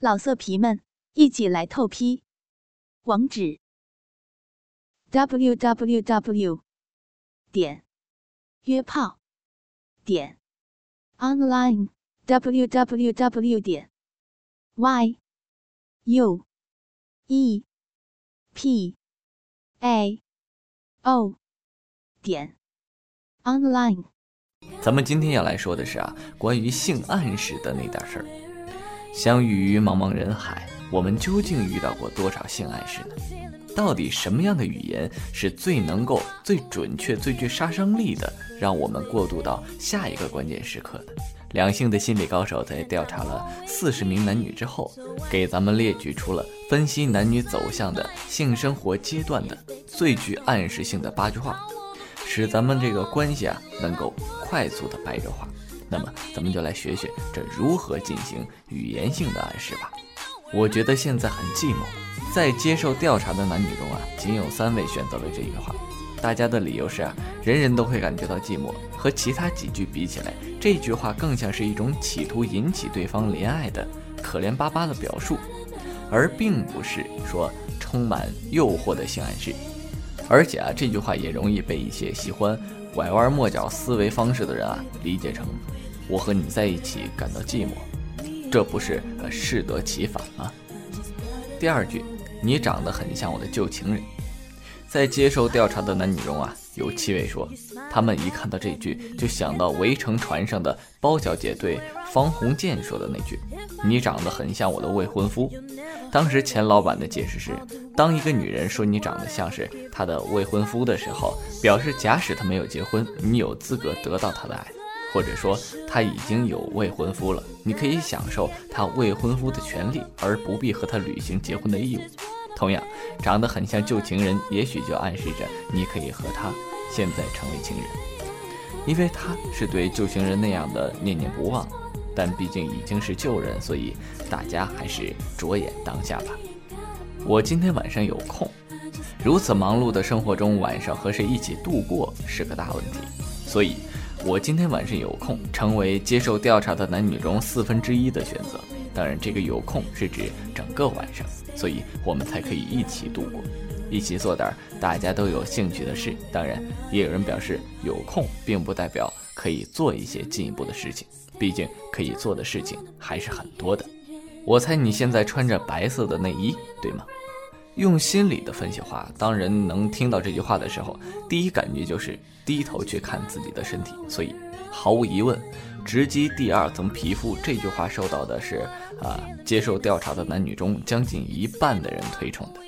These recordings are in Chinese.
老色皮们，一起来透批！网址：w w w 点约炮点 online w w w 点 y u e p a o 点 online。咱们今天要来说的是啊，关于性暗示的那点事儿。相遇于茫茫人海，我们究竟遇到过多少性暗示呢？到底什么样的语言是最能够、最准确、最具杀伤力的，让我们过渡到下一个关键时刻的？两性的心理高手在调查了四十名男女之后，给咱们列举出了分析男女走向的性生活阶段的最具暗示性的八句话，使咱们这个关系啊能够快速的白热化。那么，咱们就来学学这如何进行语言性的暗示吧。我觉得现在很寂寞，在接受调查的男女中啊，仅有三位选择了这句话。大家的理由是啊，人人都会感觉到寂寞，和其他几句比起来，这句话更像是一种企图引起对方怜爱的可怜巴巴的表述，而并不是说充满诱惑的性暗示。而且啊，这句话也容易被一些喜欢拐弯抹角思维方式的人啊理解成。我和你在一起感到寂寞，这不是适得其反吗？第二句，你长得很像我的旧情人。在接受调查的男女中啊，有七位说，他们一看到这句就想到《围城》船上的包小姐对方鸿渐说的那句：“你长得很像我的未婚夫。”当时钱老板的解释是，当一个女人说你长得像是她的未婚夫的时候，表示假使她没有结婚，你有资格得到她的爱。或者说他已经有未婚夫了，你可以享受他未婚夫的权利，而不必和他履行结婚的义务。同样，长得很像旧情人，也许就暗示着你可以和他现在成为情人，因为他是对旧情人那样的念念不忘。但毕竟已经是旧人，所以大家还是着眼当下吧。我今天晚上有空，如此忙碌的生活中，晚上和谁一起度过是个大问题，所以。我今天晚上有空，成为接受调查的男女中四分之一的选择。当然，这个有空是指整个晚上，所以我们才可以一起度过，一起做点大家都有兴趣的事。当然，也有人表示有空并不代表可以做一些进一步的事情，毕竟可以做的事情还是很多的。我猜你现在穿着白色的内衣，对吗？用心理的分析话，当人能听到这句话的时候，第一感觉就是低头去看自己的身体。所以，毫无疑问，直击第二层皮肤这句话受到的是啊，接受调查的男女中将近一半的人推崇的。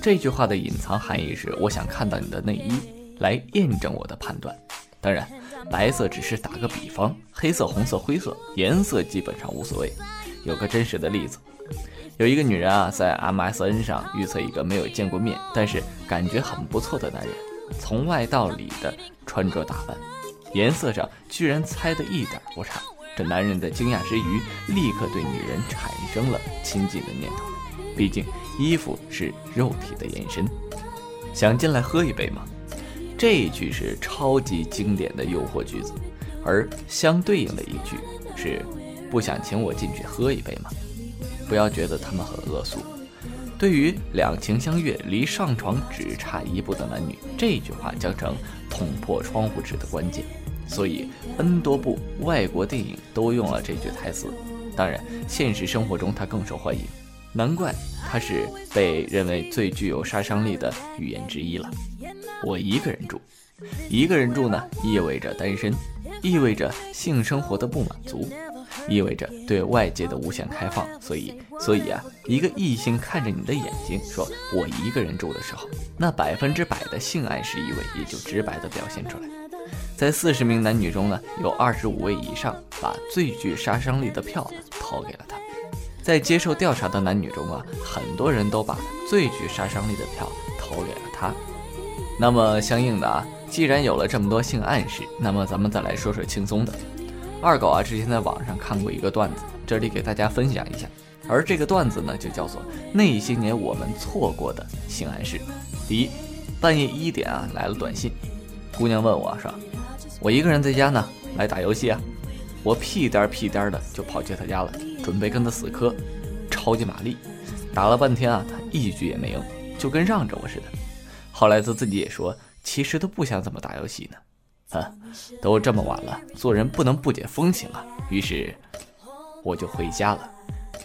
这句话的隐藏含义是：我想看到你的内衣，来验证我的判断。当然，白色只是打个比方，黑色、红色、灰色颜色基本上无所谓。有个真实的例子。有一个女人啊，在 MSN 上预测一个没有见过面，但是感觉很不错的男人，从外到里的穿着打扮，颜色上居然猜的一点不差。这男人在惊讶之余，立刻对女人产生了亲近的念头。毕竟衣服是肉体的延伸。想进来喝一杯吗？这一句是超级经典的诱惑句子，而相对应的一句是：不想请我进去喝一杯吗？不要觉得他们很恶俗。对于两情相悦、离上床只差一步的男女，这句话将成捅破窗户纸的关键。所以，N 多部外国电影都用了这句台词。当然，现实生活中它更受欢迎，难怪它是被认为最具有杀伤力的语言之一了。我一个人住，一个人住呢，意味着单身，意味着性生活的不满足。意味着对外界的无限开放，所以，所以啊，一个异性看着你的眼睛说“我一个人住”的时候，那百分之百的性暗示意味也就直白的表现出来。在四十名男女中呢，有二十五位以上把最具杀伤力的票投给了他。在接受调查的男女中啊，很多人都把最具杀伤力的票投给了他。那么相应的啊，既然有了这么多性暗示，那么咱们再来说说轻松的。二狗啊，之前在网上看过一个段子，这里给大家分享一下。而这个段子呢，就叫做那些年我们错过的性暗示。第一，半夜一点啊来了短信，姑娘问我说：“我一个人在家呢，来打游戏啊。”我屁颠屁颠的就跑去她家了，准备跟她死磕。超级玛丽，打了半天啊，他一局也没赢，就跟让着我似的。后来他自己也说，其实他不想怎么打游戏呢，都这么晚了，做人不能不解风情啊。于是我就回家了。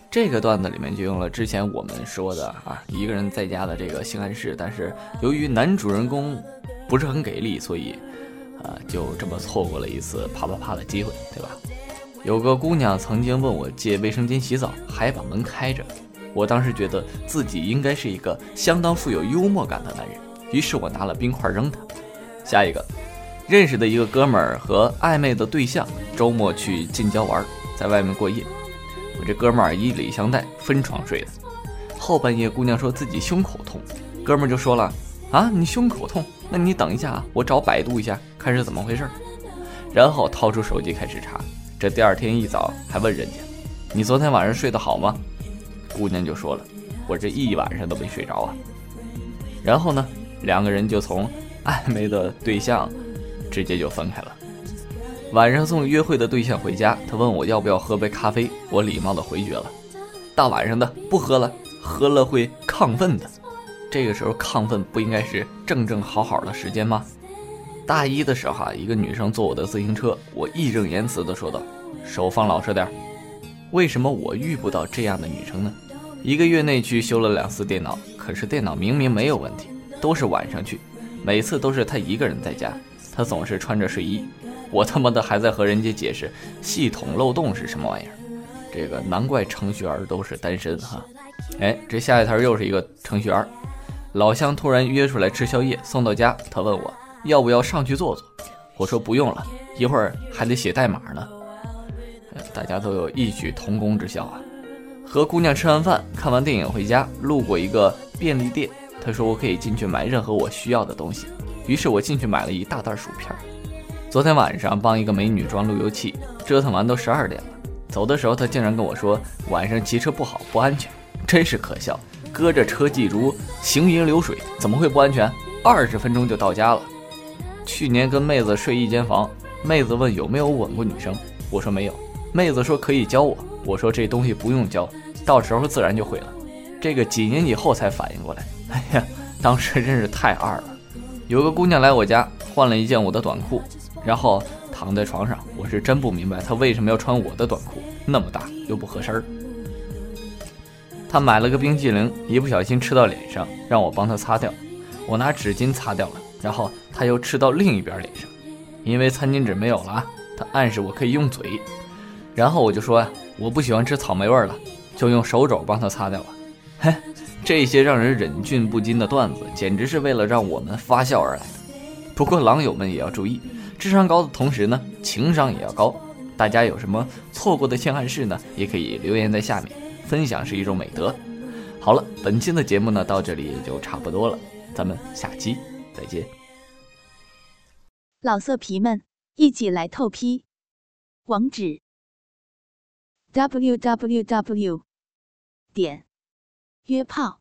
这个段子里面就用了之前我们说的啊，一个人在家的这个性暗示，但是由于男主人公不是很给力，所以。啊，就这么错过了一次啪啪啪的机会，对吧？有个姑娘曾经问我借卫生间洗澡，还把门开着。我当时觉得自己应该是一个相当富有幽默感的男人，于是我拿了冰块扔她。下一个，认识的一个哥们儿和暧昧的对象周末去近郊玩，在外面过夜。我这哥们儿以礼相待，分床睡的。后半夜，姑娘说自己胸口痛，哥们儿就说了：“啊，你胸口痛？那你等一下啊，我找百度一下。”看是怎么回事，然后掏出手机开始查。这第二天一早还问人家：“你昨天晚上睡得好吗？”姑娘就说了：“我这一晚上都没睡着啊。”然后呢，两个人就从暧昧的对象直接就分开了。晚上送约会的对象回家，他问我要不要喝杯咖啡，我礼貌的回绝了：“大晚上的不喝了，喝了会亢奋的。”这个时候亢奋不应该是正正好好的时间吗？大一的时候啊，一个女生坐我的自行车，我义正言辞的说道：“手放老实点。”为什么我遇不到这样的女生呢？一个月内去修了两次电脑，可是电脑明明没有问题，都是晚上去，每次都是她一个人在家，他总是穿着睡衣，我他妈的还在和人家解释系统漏洞是什么玩意儿。这个难怪程序员都是单身哈。哎，这下一条又是一个程序员，老乡突然约出来吃宵夜，送到家，他问我。要不要上去坐坐？我说不用了，一会儿还得写代码呢。大家都有异曲同工之效啊。和姑娘吃完饭，看完电影回家，路过一个便利店，她说我可以进去买任何我需要的东西。于是我进去买了一大袋薯片。昨天晚上帮一个美女装路由器，折腾完都十二点了。走的时候，她竟然跟我说晚上骑车不好，不安全，真是可笑。搁着车技如行云流水，怎么会不安全？二十分钟就到家了。去年跟妹子睡一间房，妹子问有没有吻过女生，我说没有。妹子说可以教我，我说这东西不用教，到时候自然就会了。这个几年以后才反应过来，哎呀，当时真是太二了。有个姑娘来我家换了一件我的短裤，然后躺在床上，我是真不明白她为什么要穿我的短裤，那么大又不合身儿。她买了个冰激凌，一不小心吃到脸上，让我帮她擦掉，我拿纸巾擦掉了。然后她又吃到另一边脸上，因为餐巾纸没有了，她暗示我可以用嘴。然后我就说我不喜欢吃草莓味了，就用手肘帮她擦掉了。嘿，这些让人忍俊不禁的段子，简直是为了让我们发笑而来的。不过狼友们也要注意，智商高的同时呢，情商也要高。大家有什么错过的性暗示呢？也可以留言在下面，分享是一种美德。好了，本期的节目呢到这里也就差不多了，咱们下期。再见，老色皮们，一起来透批！网址：w w w 点约炮